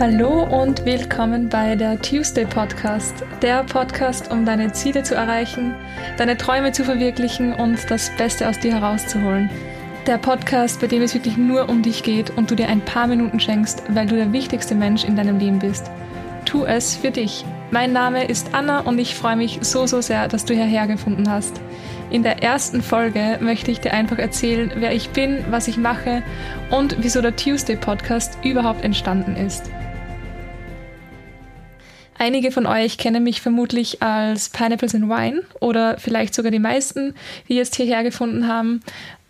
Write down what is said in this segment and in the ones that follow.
Hallo und willkommen bei der Tuesday Podcast, der Podcast, um deine Ziele zu erreichen, deine Träume zu verwirklichen und das Beste aus dir herauszuholen. Der Podcast, bei dem es wirklich nur um dich geht und du dir ein paar Minuten schenkst, weil du der wichtigste Mensch in deinem Leben bist. Tu es für dich. Mein Name ist Anna und ich freue mich so, so sehr, dass du hierher gefunden hast. In der ersten Folge möchte ich dir einfach erzählen, wer ich bin, was ich mache und wieso der Tuesday Podcast überhaupt entstanden ist. Einige von euch kennen mich vermutlich als Pineapples and Wine oder vielleicht sogar die meisten, die jetzt hierher gefunden haben.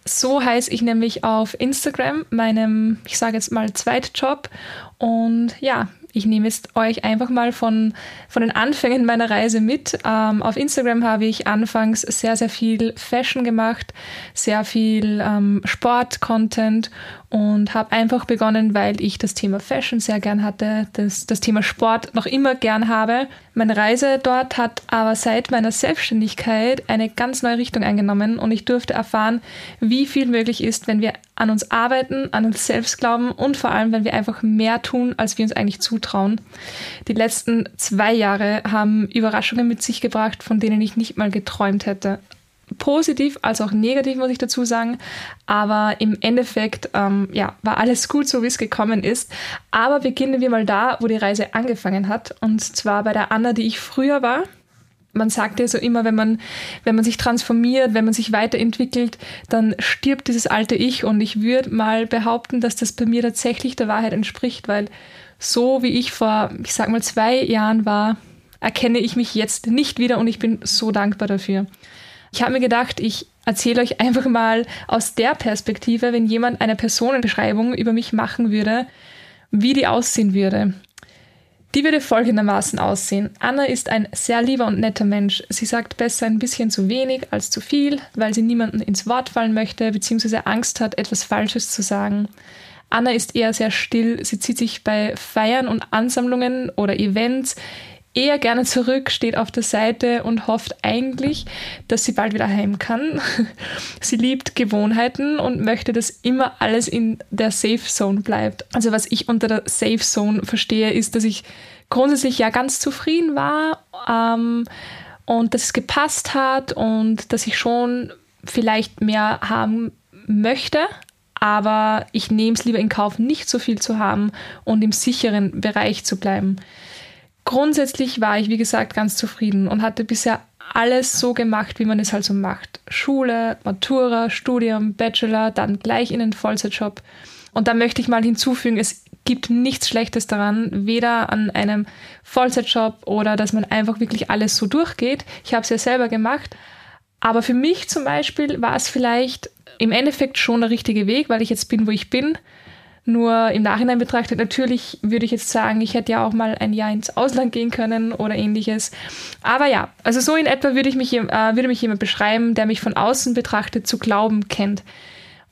So heiße ich nämlich auf Instagram, meinem, ich sage jetzt mal, Zweitjob. Und ja, ich nehme jetzt euch einfach mal von, von den Anfängen meiner Reise mit. Ähm, auf Instagram habe ich anfangs sehr, sehr viel Fashion gemacht, sehr viel ähm, Sport-Content und habe einfach begonnen, weil ich das Thema Fashion sehr gern hatte, das, das Thema Sport noch immer gern habe. Meine Reise dort hat aber seit meiner Selbstständigkeit eine ganz neue Richtung eingenommen und ich durfte erfahren, wie viel möglich ist, wenn wir an uns arbeiten, an uns selbst glauben und vor allem, wenn wir einfach mehr tun, als wir uns eigentlich zutrauen. Die letzten zwei Jahre haben Überraschungen mit sich gebracht, von denen ich nicht mal geträumt hätte positiv als auch negativ, muss ich dazu sagen. Aber im Endeffekt ähm, ja, war alles gut, so wie es gekommen ist. Aber beginnen wir mal da, wo die Reise angefangen hat. Und zwar bei der Anna, die ich früher war. Man sagt ja so immer, wenn man, wenn man sich transformiert, wenn man sich weiterentwickelt, dann stirbt dieses alte Ich. Und ich würde mal behaupten, dass das bei mir tatsächlich der Wahrheit entspricht, weil so wie ich vor, ich sag mal, zwei Jahren war, erkenne ich mich jetzt nicht wieder und ich bin so dankbar dafür. Ich habe mir gedacht, ich erzähle euch einfach mal aus der Perspektive, wenn jemand eine Personenbeschreibung über mich machen würde, wie die aussehen würde. Die würde folgendermaßen aussehen. Anna ist ein sehr lieber und netter Mensch. Sie sagt besser ein bisschen zu wenig als zu viel, weil sie niemanden ins Wort fallen möchte bzw. Angst hat, etwas Falsches zu sagen. Anna ist eher sehr still. Sie zieht sich bei Feiern und Ansammlungen oder Events eher gerne zurück, steht auf der Seite und hofft eigentlich, dass sie bald wieder heim kann. sie liebt Gewohnheiten und möchte, dass immer alles in der Safe Zone bleibt. Also was ich unter der Safe Zone verstehe, ist, dass ich grundsätzlich ja ganz zufrieden war ähm, und dass es gepasst hat und dass ich schon vielleicht mehr haben möchte, aber ich nehme es lieber in Kauf, nicht so viel zu haben und im sicheren Bereich zu bleiben. Grundsätzlich war ich, wie gesagt, ganz zufrieden und hatte bisher alles so gemacht, wie man es halt so macht. Schule, Matura, Studium, Bachelor, dann gleich in den Vollzeitjob. Und da möchte ich mal hinzufügen, es gibt nichts Schlechtes daran, weder an einem Vollzeitjob oder dass man einfach wirklich alles so durchgeht. Ich habe es ja selber gemacht. Aber für mich zum Beispiel war es vielleicht im Endeffekt schon der richtige Weg, weil ich jetzt bin, wo ich bin. Nur im Nachhinein betrachtet, natürlich würde ich jetzt sagen, ich hätte ja auch mal ein Jahr ins Ausland gehen können oder ähnliches. Aber ja, also so in etwa würde, ich mich, äh, würde mich jemand beschreiben, der mich von außen betrachtet zu glauben kennt.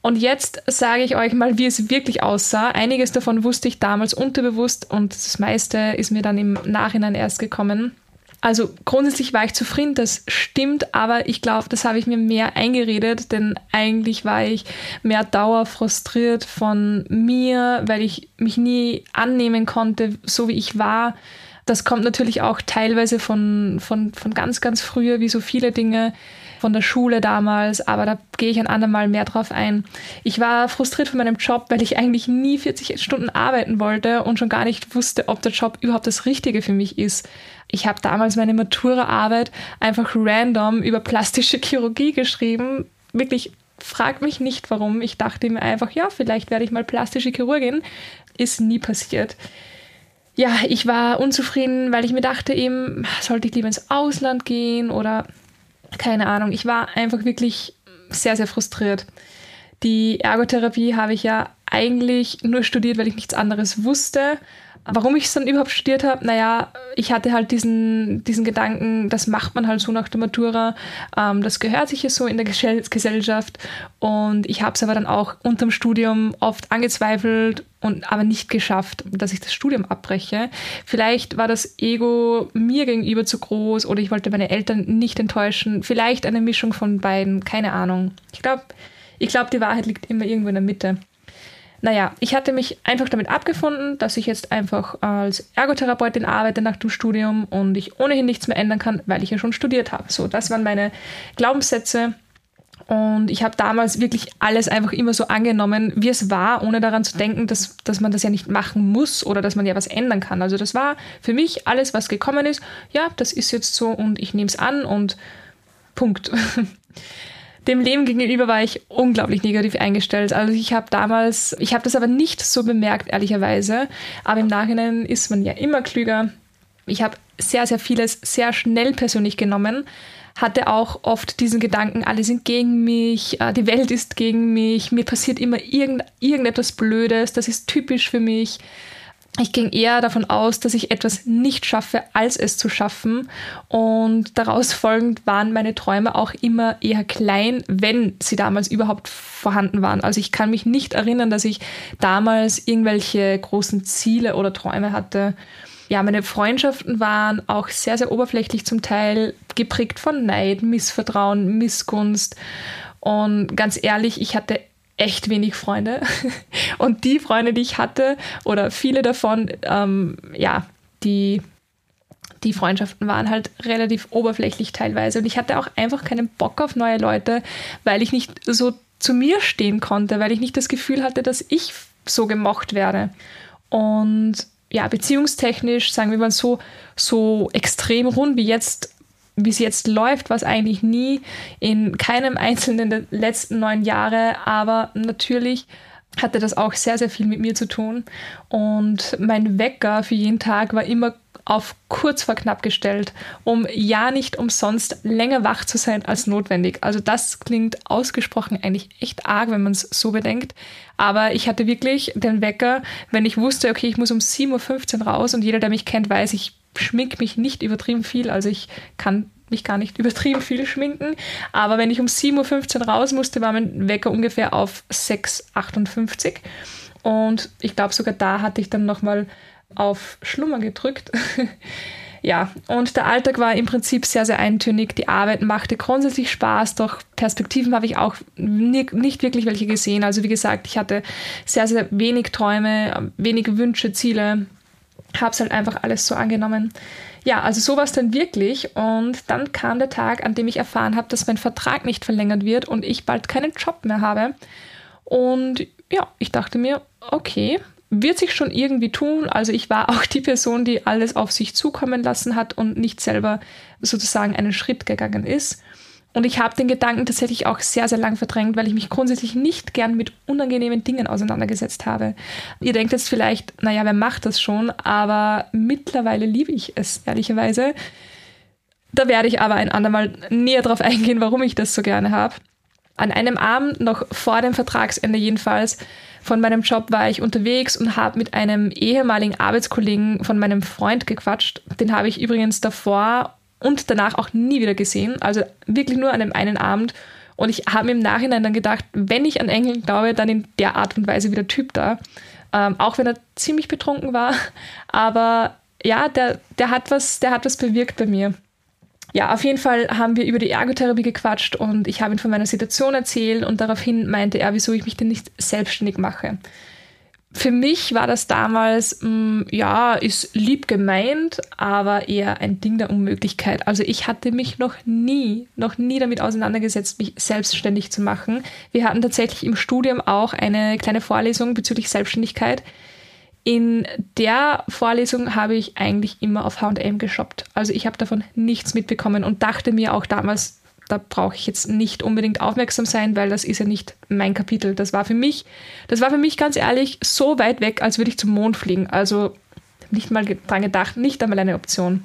Und jetzt sage ich euch mal, wie es wirklich aussah. Einiges davon wusste ich damals unterbewusst und das meiste ist mir dann im Nachhinein erst gekommen. Also grundsätzlich war ich zufrieden, das stimmt, aber ich glaube, das habe ich mir mehr eingeredet, denn eigentlich war ich mehr dauerfrustriert von mir, weil ich mich nie annehmen konnte, so wie ich war. Das kommt natürlich auch teilweise von, von, von ganz, ganz früher, wie so viele Dinge von der Schule damals, aber da gehe ich ein andermal mehr drauf ein. Ich war frustriert von meinem Job, weil ich eigentlich nie 40 Stunden arbeiten wollte und schon gar nicht wusste, ob der Job überhaupt das Richtige für mich ist. Ich habe damals meine Matura-Arbeit einfach random über plastische Chirurgie geschrieben. Wirklich, frag mich nicht warum. Ich dachte mir einfach, ja, vielleicht werde ich mal plastische Chirurgin. Ist nie passiert ja, ich war unzufrieden, weil ich mir dachte eben, sollte ich lieber ins Ausland gehen oder keine Ahnung, ich war einfach wirklich sehr, sehr frustriert. Die Ergotherapie habe ich ja eigentlich nur studiert, weil ich nichts anderes wusste. Warum ich es dann überhaupt studiert habe, naja, ich hatte halt diesen, diesen Gedanken, das macht man halt so nach der Matura, ähm, das gehört sich ja so in der Gesellschaft und ich habe es aber dann auch unterm Studium oft angezweifelt und aber nicht geschafft, dass ich das Studium abbreche. Vielleicht war das Ego mir gegenüber zu groß oder ich wollte meine Eltern nicht enttäuschen. Vielleicht eine Mischung von beiden, keine Ahnung. Ich glaube, ich glaube, die Wahrheit liegt immer irgendwo in der Mitte. Naja, ich hatte mich einfach damit abgefunden, dass ich jetzt einfach als Ergotherapeutin arbeite nach dem Studium und ich ohnehin nichts mehr ändern kann, weil ich ja schon studiert habe. So, das waren meine Glaubenssätze. Und ich habe damals wirklich alles einfach immer so angenommen, wie es war, ohne daran zu denken, dass, dass man das ja nicht machen muss oder dass man ja was ändern kann. Also das war für mich alles, was gekommen ist. Ja, das ist jetzt so und ich nehme es an und Punkt. dem Leben gegenüber war ich unglaublich negativ eingestellt. Also ich habe damals, ich habe das aber nicht so bemerkt, ehrlicherweise. Aber im Nachhinein ist man ja immer klüger. Ich habe sehr, sehr vieles sehr schnell persönlich genommen. Hatte auch oft diesen Gedanken, alle sind gegen mich, äh, die Welt ist gegen mich, mir passiert immer irgend, irgendetwas Blödes, das ist typisch für mich ich ging eher davon aus, dass ich etwas nicht schaffe, als es zu schaffen. Und daraus folgend waren meine Träume auch immer eher klein, wenn sie damals überhaupt vorhanden waren. Also ich kann mich nicht erinnern, dass ich damals irgendwelche großen Ziele oder Träume hatte. Ja, meine Freundschaften waren auch sehr, sehr oberflächlich zum Teil geprägt von Neid, Missvertrauen, Missgunst. Und ganz ehrlich, ich hatte echt wenig Freunde. Und die Freunde, die ich hatte, oder viele davon, ähm, ja, die, die Freundschaften waren halt relativ oberflächlich teilweise. Und ich hatte auch einfach keinen Bock auf neue Leute, weil ich nicht so zu mir stehen konnte, weil ich nicht das Gefühl hatte, dass ich so gemocht werde. Und ja, beziehungstechnisch, sagen wir mal so, so extrem rund wie jetzt wie es jetzt läuft, was eigentlich nie in keinem einzelnen der letzten neun Jahre, aber natürlich hatte das auch sehr, sehr viel mit mir zu tun. Und mein Wecker für jeden Tag war immer auf kurz vor knapp gestellt, um ja nicht umsonst länger wach zu sein als notwendig. Also das klingt ausgesprochen eigentlich echt arg, wenn man es so bedenkt. Aber ich hatte wirklich den Wecker, wenn ich wusste, okay, ich muss um 7.15 Uhr raus und jeder, der mich kennt, weiß, ich schmink mich nicht übertrieben viel. Also ich kann mich gar nicht übertrieben viel schminken. Aber wenn ich um 7.15 Uhr raus musste, war mein Wecker ungefähr auf 6.58 Uhr. Und ich glaube, sogar da hatte ich dann nochmal auf Schlummer gedrückt. ja, und der Alltag war im Prinzip sehr, sehr eintönig. Die Arbeit machte grundsätzlich Spaß, doch Perspektiven habe ich auch nicht wirklich welche gesehen. Also wie gesagt, ich hatte sehr, sehr wenig Träume, wenig Wünsche, Ziele habe es halt einfach alles so angenommen. Ja, also so war es dann wirklich. Und dann kam der Tag, an dem ich erfahren habe, dass mein Vertrag nicht verlängert wird und ich bald keinen Job mehr habe. Und ja, ich dachte mir, okay, wird sich schon irgendwie tun. Also ich war auch die Person, die alles auf sich zukommen lassen hat und nicht selber sozusagen einen Schritt gegangen ist. Und ich habe den Gedanken tatsächlich auch sehr, sehr lang verdrängt, weil ich mich grundsätzlich nicht gern mit unangenehmen Dingen auseinandergesetzt habe. Ihr denkt jetzt vielleicht, naja, wer macht das schon? Aber mittlerweile liebe ich es, ehrlicherweise. Da werde ich aber ein andermal näher drauf eingehen, warum ich das so gerne habe. An einem Abend, noch vor dem Vertragsende jedenfalls, von meinem Job war ich unterwegs und habe mit einem ehemaligen Arbeitskollegen von meinem Freund gequatscht. Den habe ich übrigens davor und danach auch nie wieder gesehen. Also wirklich nur an dem einen Abend. Und ich habe mir im Nachhinein dann gedacht, wenn ich an Engel glaube, dann in der Art und Weise wie der Typ da. Ähm, auch wenn er ziemlich betrunken war. Aber ja, der, der, hat was, der hat was bewirkt bei mir. Ja, auf jeden Fall haben wir über die Ergotherapie gequatscht und ich habe ihm von meiner Situation erzählt und daraufhin meinte er, wieso ich mich denn nicht selbstständig mache für mich war das damals, mh, mm, ja, ist lieb gemeint, aber eher ein Ding der Unmöglichkeit. Also ich hatte mich noch nie, noch nie damit auseinandergesetzt, mich selbstständig zu machen. Wir hatten tatsächlich im Studium auch eine kleine Vorlesung bezüglich Selbstständigkeit. In der Vorlesung habe ich eigentlich immer auf HM geshoppt. Also ich habe davon nichts mitbekommen und dachte mir auch damals, da brauche ich jetzt nicht unbedingt aufmerksam sein, weil das ist ja nicht mein Kapitel. Das war für mich, das war für mich ganz ehrlich so weit weg, als würde ich zum Mond fliegen. Also nicht mal dran gedacht, nicht einmal eine Option.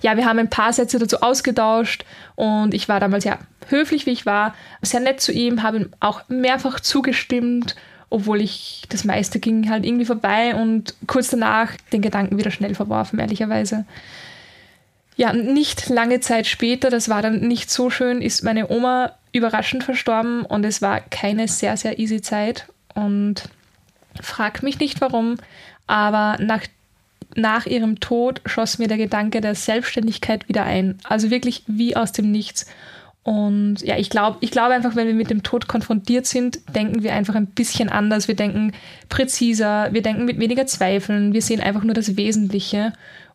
Ja, wir haben ein paar Sätze dazu ausgetauscht und ich war damals ja höflich, wie ich war, sehr nett zu ihm, habe ihm auch mehrfach zugestimmt, obwohl ich das meiste ging halt irgendwie vorbei und kurz danach den Gedanken wieder schnell verworfen, ehrlicherweise. Ja, nicht lange Zeit später, das war dann nicht so schön, ist meine Oma überraschend verstorben und es war keine sehr, sehr easy Zeit. Und frag mich nicht warum, aber nach, nach ihrem Tod schoss mir der Gedanke der Selbstständigkeit wieder ein. Also wirklich wie aus dem Nichts. Und ja, ich glaube ich glaube einfach, wenn wir mit dem Tod konfrontiert sind, denken wir einfach ein bisschen anders. Wir denken präziser, wir denken mit weniger Zweifeln, wir sehen einfach nur das Wesentliche.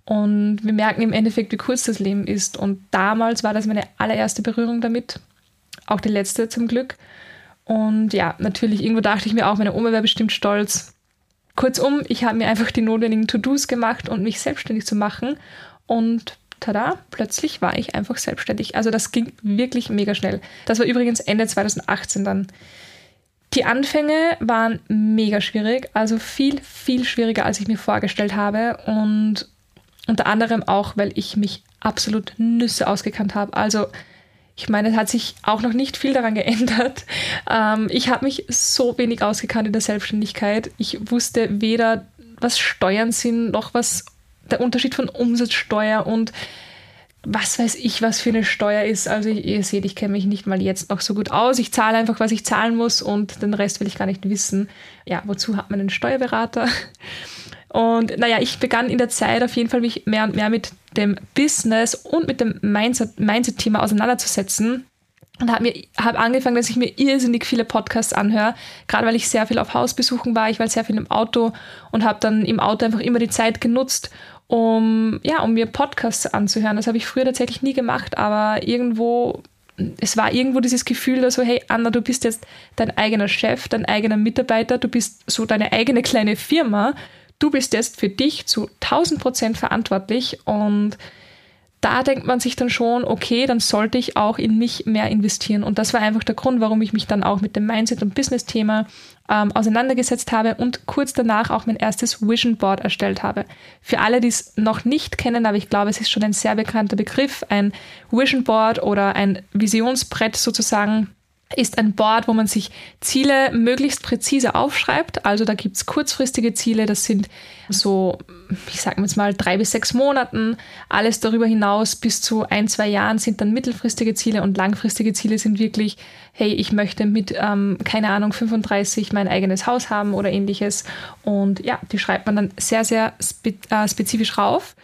Und wir merken im Endeffekt, wie kurz das Leben ist. Und damals war das meine allererste Berührung damit. Auch die letzte zum Glück. Und ja, natürlich, irgendwo dachte ich mir auch, meine Oma wäre bestimmt stolz. Kurzum, ich habe mir einfach die notwendigen To-Dos gemacht und mich selbstständig zu machen. Und tada, plötzlich war ich einfach selbstständig. Also das ging wirklich mega schnell. Das war übrigens Ende 2018 dann. Die Anfänge waren mega schwierig, also viel, viel schwieriger, als ich mir vorgestellt habe. Und unter anderem auch, weil ich mich absolut Nüsse ausgekannt habe. Also ich meine, es hat sich auch noch nicht viel daran geändert. Ähm, ich habe mich so wenig ausgekannt in der Selbstständigkeit. Ich wusste weder, was Steuern sind, noch was der Unterschied von Umsatzsteuer und was weiß ich, was für eine Steuer ist. Also ihr seht, ich kenne mich nicht mal jetzt noch so gut aus. Ich zahle einfach, was ich zahlen muss und den Rest will ich gar nicht wissen. Ja, wozu hat man einen Steuerberater? Und naja, ich begann in der Zeit auf jeden Fall mich mehr und mehr mit dem Business und mit dem Mindset-Thema Mindset auseinanderzusetzen. Und habe hab angefangen, dass ich mir irrsinnig viele Podcasts anhöre, gerade weil ich sehr viel auf Hausbesuchen war. Ich war sehr viel im Auto und habe dann im Auto einfach immer die Zeit genutzt, um, ja, um mir Podcasts anzuhören. Das habe ich früher tatsächlich nie gemacht, aber irgendwo, es war irgendwo dieses Gefühl da so, hey Anna, du bist jetzt dein eigener Chef, dein eigener Mitarbeiter, du bist so deine eigene kleine Firma du bist jetzt für dich zu 1000 Prozent verantwortlich und da denkt man sich dann schon, okay, dann sollte ich auch in mich mehr investieren. Und das war einfach der Grund, warum ich mich dann auch mit dem Mindset- und Business-Thema ähm, auseinandergesetzt habe und kurz danach auch mein erstes Vision Board erstellt habe. Für alle, die es noch nicht kennen, aber ich glaube, es ist schon ein sehr bekannter Begriff, ein Vision Board oder ein Visionsbrett sozusagen ist ein Board, wo man sich Ziele möglichst präzise aufschreibt. Also da gibt's kurzfristige Ziele, das sind so, ich sage jetzt mal, drei bis sechs Monaten. Alles darüber hinaus bis zu ein, zwei Jahren sind dann mittelfristige Ziele und langfristige Ziele sind wirklich, hey, ich möchte mit, ähm, keine Ahnung, 35 mein eigenes Haus haben oder ähnliches. Und ja, die schreibt man dann sehr, sehr spe äh, spezifisch rauf.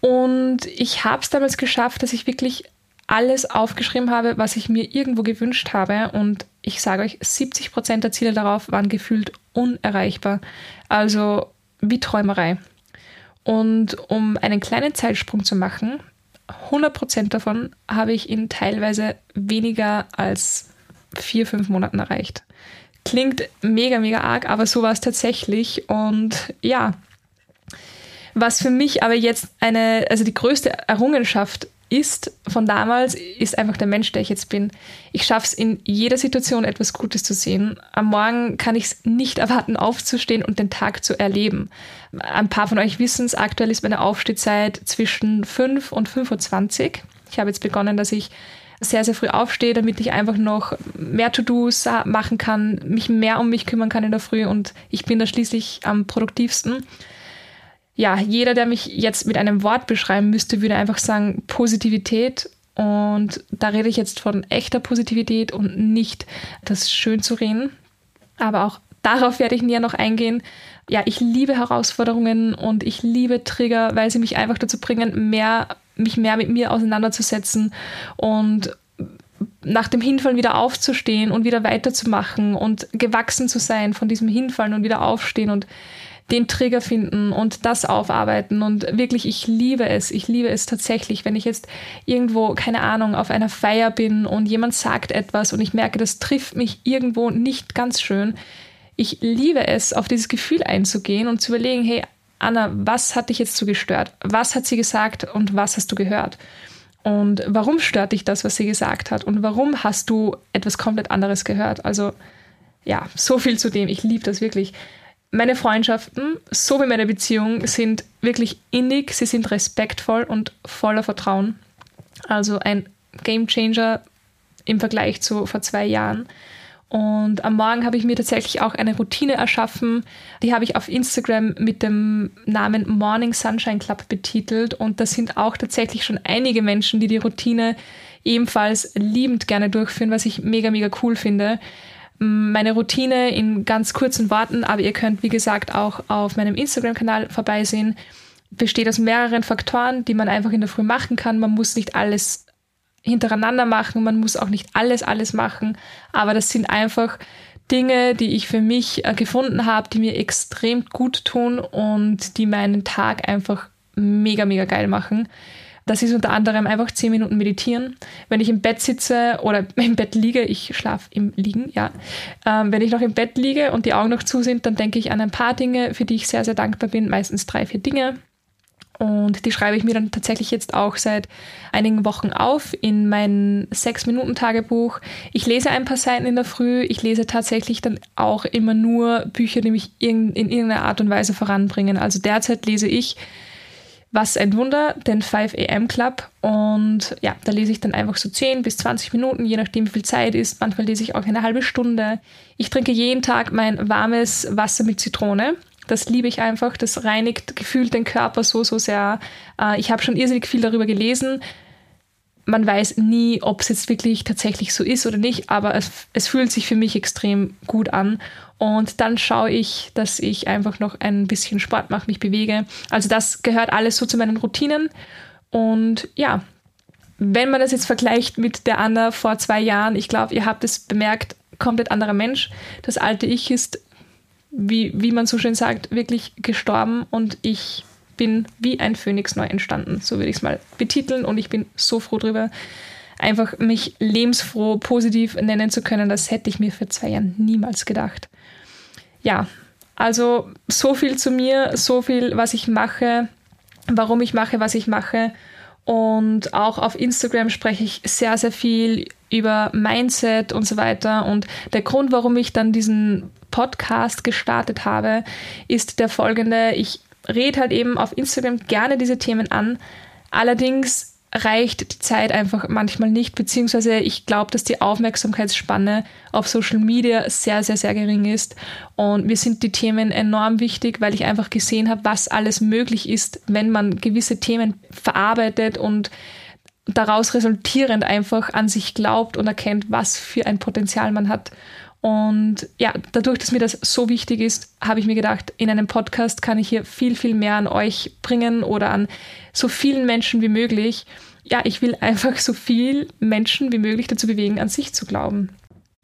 Und ich habe es damals geschafft, dass ich wirklich alles aufgeschrieben habe, was ich mir irgendwo gewünscht habe. Und ich sage euch, 70 Prozent der Ziele darauf waren gefühlt unerreichbar. Also wie Träumerei. Und um einen kleinen Zeitsprung zu machen, 100 Prozent davon habe ich in teilweise weniger als vier, fünf Monaten erreicht. Klingt mega, mega arg, aber so war es tatsächlich. Und ja, was für mich aber jetzt eine, also die größte Errungenschaft ist von damals, ist einfach der Mensch, der ich jetzt bin. Ich schaffe es in jeder Situation etwas Gutes zu sehen. Am Morgen kann ich es nicht erwarten, aufzustehen und den Tag zu erleben. Ein paar von euch wissen es, aktuell ist meine Aufstehzeit zwischen 5 und 5.20 Uhr. Ich habe jetzt begonnen, dass ich sehr, sehr früh aufstehe, damit ich einfach noch mehr To-Dos machen kann, mich mehr um mich kümmern kann in der Früh und ich bin da schließlich am produktivsten ja, jeder, der mich jetzt mit einem Wort beschreiben müsste, würde einfach sagen Positivität. Und da rede ich jetzt von echter Positivität und nicht das schön zu reden. Aber auch darauf werde ich näher noch eingehen. Ja, ich liebe Herausforderungen und ich liebe Trigger, weil sie mich einfach dazu bringen, mehr, mich mehr mit mir auseinanderzusetzen und nach dem Hinfallen wieder aufzustehen und wieder weiterzumachen und gewachsen zu sein von diesem Hinfallen und wieder aufstehen und den Trigger finden und das aufarbeiten. Und wirklich, ich liebe es. Ich liebe es tatsächlich, wenn ich jetzt irgendwo, keine Ahnung, auf einer Feier bin und jemand sagt etwas und ich merke, das trifft mich irgendwo nicht ganz schön. Ich liebe es, auf dieses Gefühl einzugehen und zu überlegen, hey, Anna, was hat dich jetzt so gestört? Was hat sie gesagt und was hast du gehört? Und warum stört dich das, was sie gesagt hat? Und warum hast du etwas komplett anderes gehört? Also, ja, so viel zu dem. Ich liebe das wirklich meine Freundschaften, so wie meine Beziehung, sind wirklich innig, sie sind respektvoll und voller Vertrauen. Also ein Game Changer im Vergleich zu vor zwei Jahren. Und am Morgen habe ich mir tatsächlich auch eine Routine erschaffen. Die habe ich auf Instagram mit dem Namen Morning Sunshine Club betitelt. Und das sind auch tatsächlich schon einige Menschen, die die Routine ebenfalls liebend gerne durchführen, was ich mega, mega cool finde meine Routine in ganz kurzen Worten, aber ihr könnt, wie gesagt, auch auf meinem Instagram-Kanal vorbeisehen. Besteht aus mehreren Faktoren, die man einfach in der Früh machen kann. Man muss nicht alles hintereinander machen, man muss auch nicht alles, alles machen, aber das sind einfach Dinge, die ich für mich äh, gefunden habe, die mir extrem gut tun und die meinen Tag einfach mega, mega geil machen. Das ist unter anderem einfach 10 Minuten meditieren. Wenn ich im Bett sitze oder im Bett liege, ich schlafe im Liegen, ja. Ähm, wenn ich noch im Bett liege und die Augen noch zu sind, dann denke ich an ein paar Dinge, für die ich sehr, sehr dankbar bin. Meistens drei, vier Dinge. Und die schreibe ich mir dann tatsächlich jetzt auch seit einigen Wochen auf in mein Sechs-Minuten-Tagebuch. Ich lese ein paar Seiten in der Früh. Ich lese tatsächlich dann auch immer nur Bücher, die mich in, in irgendeiner Art und Weise voranbringen. Also derzeit lese ich Was ein Wunder, den 5 AM Club. Und ja, da lese ich dann einfach so 10 bis 20 Minuten, je nachdem, wie viel Zeit ist. Manchmal lese ich auch eine halbe Stunde. Ich trinke jeden Tag mein warmes Wasser mit Zitrone. Das liebe ich einfach. Das reinigt gefühlt den Körper so, so sehr. Äh, ich habe schon irrsinnig viel darüber gelesen. Man weiß nie, ob es jetzt wirklich tatsächlich so ist oder nicht, aber es, es fühlt sich für mich extrem gut an. Und dann schaue ich, dass ich einfach noch ein bisschen Sport mache, mich bewege. Also das gehört alles so zu meinen Routinen. Und ja, wenn man das jetzt vergleicht mit der Anna vor zwei Jahren, ich glaube, ihr habt es bemerkt, komplett anderer Mensch. Das alte Ich ist wie, wie man so schön sagt, wirklich gestorben und ich bin wie ein Phönix neu entstanden. So würde ich es mal betiteln und ich bin so froh drüber, einfach mich lebensfroh, positiv nennen zu können. Das hätte ich mir für zwei Jahren niemals gedacht. Ja, also so viel zu mir, so viel, was ich mache, warum ich mache, was ich mache. Und auch auf Instagram spreche ich sehr, sehr viel über Mindset und so weiter. Und der Grund, warum ich dann diesen Podcast gestartet habe, ist der folgende. Ich rede halt eben auf Instagram gerne diese Themen an. Allerdings reicht die Zeit einfach manchmal nicht, beziehungsweise ich glaube, dass die Aufmerksamkeitsspanne auf Social Media sehr, sehr, sehr gering ist. Und mir sind die Themen enorm wichtig, weil ich einfach gesehen habe, was alles möglich ist, wenn man gewisse Themen verarbeitet und daraus resultierend einfach an sich glaubt und erkennt, was für ein Potenzial man hat. Und ja, dadurch, dass mir das so wichtig ist, habe ich mir gedacht, in einem Podcast kann ich hier viel, viel mehr an euch bringen oder an so vielen Menschen wie möglich. Ja, ich will einfach so viel Menschen wie möglich dazu bewegen, an sich zu glauben.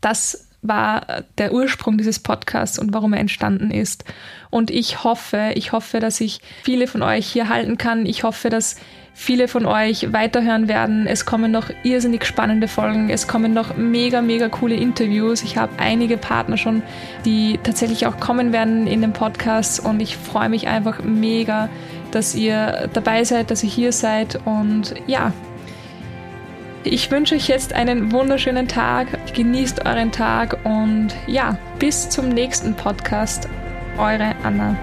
Das war der Ursprung dieses Podcasts und warum er entstanden ist. Und ich hoffe, ich hoffe, dass ich viele von euch hier halten kann. Ich hoffe, dass viele von euch weiterhören werden. Es kommen noch irrsinnig spannende Folgen. Es kommen noch mega, mega coole Interviews. Ich habe einige Partner schon, die tatsächlich auch kommen werden in den Podcast und ich freue mich einfach mega, dass ihr dabei seid, dass ihr hier seid und ja, ich wünsche euch jetzt einen wunderschönen Tag. Genießt euren Tag und ja, bis zum nächsten Podcast. Eure Anna.